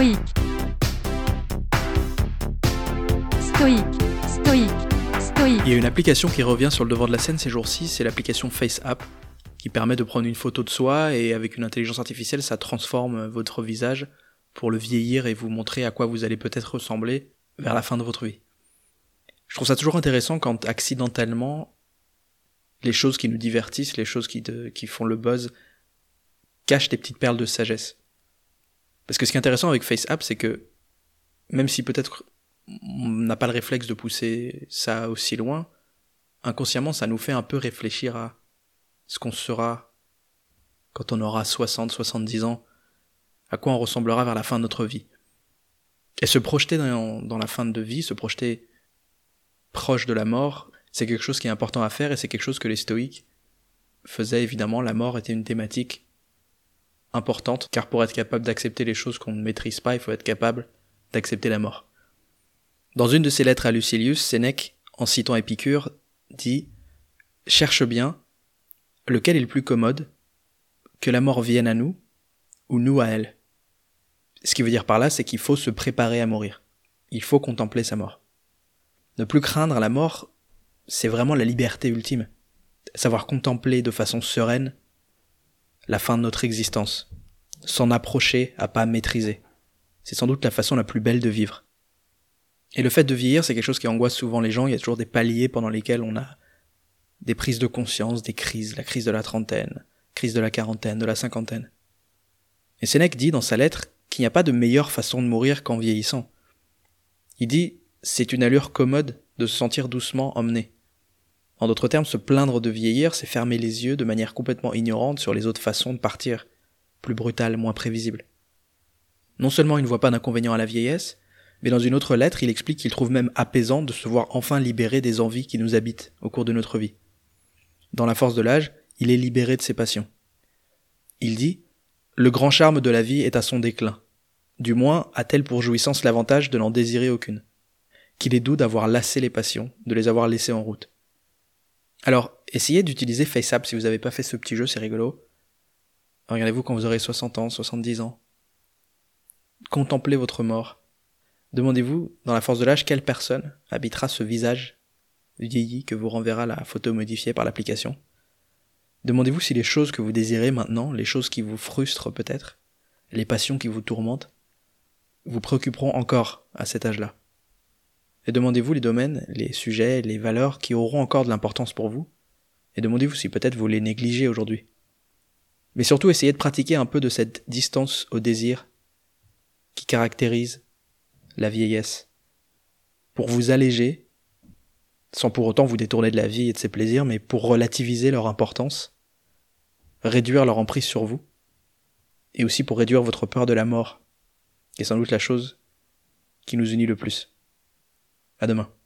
stoïque, stoïque, stoïque. Il y a une application qui revient sur le devant de la scène ces jours-ci, c'est l'application FaceApp, qui permet de prendre une photo de soi et avec une intelligence artificielle, ça transforme votre visage pour le vieillir et vous montrer à quoi vous allez peut-être ressembler vers la fin de votre vie. Je trouve ça toujours intéressant quand accidentellement les choses qui nous divertissent, les choses qui font le buzz, cachent des petites perles de sagesse. Parce que ce qui est intéressant avec FaceApp, c'est que même si peut-être on n'a pas le réflexe de pousser ça aussi loin, inconsciemment ça nous fait un peu réfléchir à ce qu'on sera quand on aura 60, 70 ans, à quoi on ressemblera vers la fin de notre vie. Et se projeter dans, dans la fin de vie, se projeter proche de la mort, c'est quelque chose qui est important à faire et c'est quelque chose que les stoïques faisaient évidemment. La mort était une thématique importante, car pour être capable d'accepter les choses qu'on ne maîtrise pas, il faut être capable d'accepter la mort. Dans une de ses lettres à Lucilius, Sénèque, en citant Épicure, dit Cherche bien, lequel est le plus commode, que la mort vienne à nous, ou nous à elle. Ce qui veut dire par là, c'est qu'il faut se préparer à mourir. Il faut contempler sa mort. Ne plus craindre la mort, c'est vraiment la liberté ultime. Savoir contempler de façon sereine la fin de notre existence. S'en approcher à pas maîtriser. C'est sans doute la façon la plus belle de vivre. Et le fait de vieillir, c'est quelque chose qui angoisse souvent les gens. Il y a toujours des paliers pendant lesquels on a des prises de conscience, des crises, la crise de la trentaine, crise de la quarantaine, de la cinquantaine. Et Sénèque dit dans sa lettre qu'il n'y a pas de meilleure façon de mourir qu'en vieillissant. Il dit c'est une allure commode de se sentir doucement emmené. En d'autres termes, se plaindre de vieillir, c'est fermer les yeux de manière complètement ignorante sur les autres façons de partir, plus brutales, moins prévisibles. Non seulement il ne voit pas d'inconvénient à la vieillesse, mais dans une autre lettre, il explique qu'il trouve même apaisant de se voir enfin libéré des envies qui nous habitent au cours de notre vie. Dans la force de l'âge, il est libéré de ses passions. Il dit Le grand charme de la vie est à son déclin. Du moins a-t-elle pour jouissance l'avantage de n'en désirer aucune qu'il est doux d'avoir lassé les passions, de les avoir laissées en route. Alors, essayez d'utiliser FaceApp si vous n'avez pas fait ce petit jeu, c'est rigolo. Regardez-vous quand vous aurez 60 ans, 70 ans. Contemplez votre mort. Demandez-vous, dans la force de l'âge, quelle personne habitera ce visage vieilli que vous renverra la photo modifiée par l'application. Demandez-vous si les choses que vous désirez maintenant, les choses qui vous frustrent peut-être, les passions qui vous tourmentent, vous préoccuperont encore à cet âge-là. Et demandez-vous les domaines, les sujets, les valeurs qui auront encore de l'importance pour vous. Et demandez-vous si peut-être vous les négligez aujourd'hui. Mais surtout essayez de pratiquer un peu de cette distance au désir qui caractérise la vieillesse. Pour vous alléger, sans pour autant vous détourner de la vie et de ses plaisirs, mais pour relativiser leur importance, réduire leur emprise sur vous, et aussi pour réduire votre peur de la mort, qui est sans doute la chose qui nous unit le plus. À demain.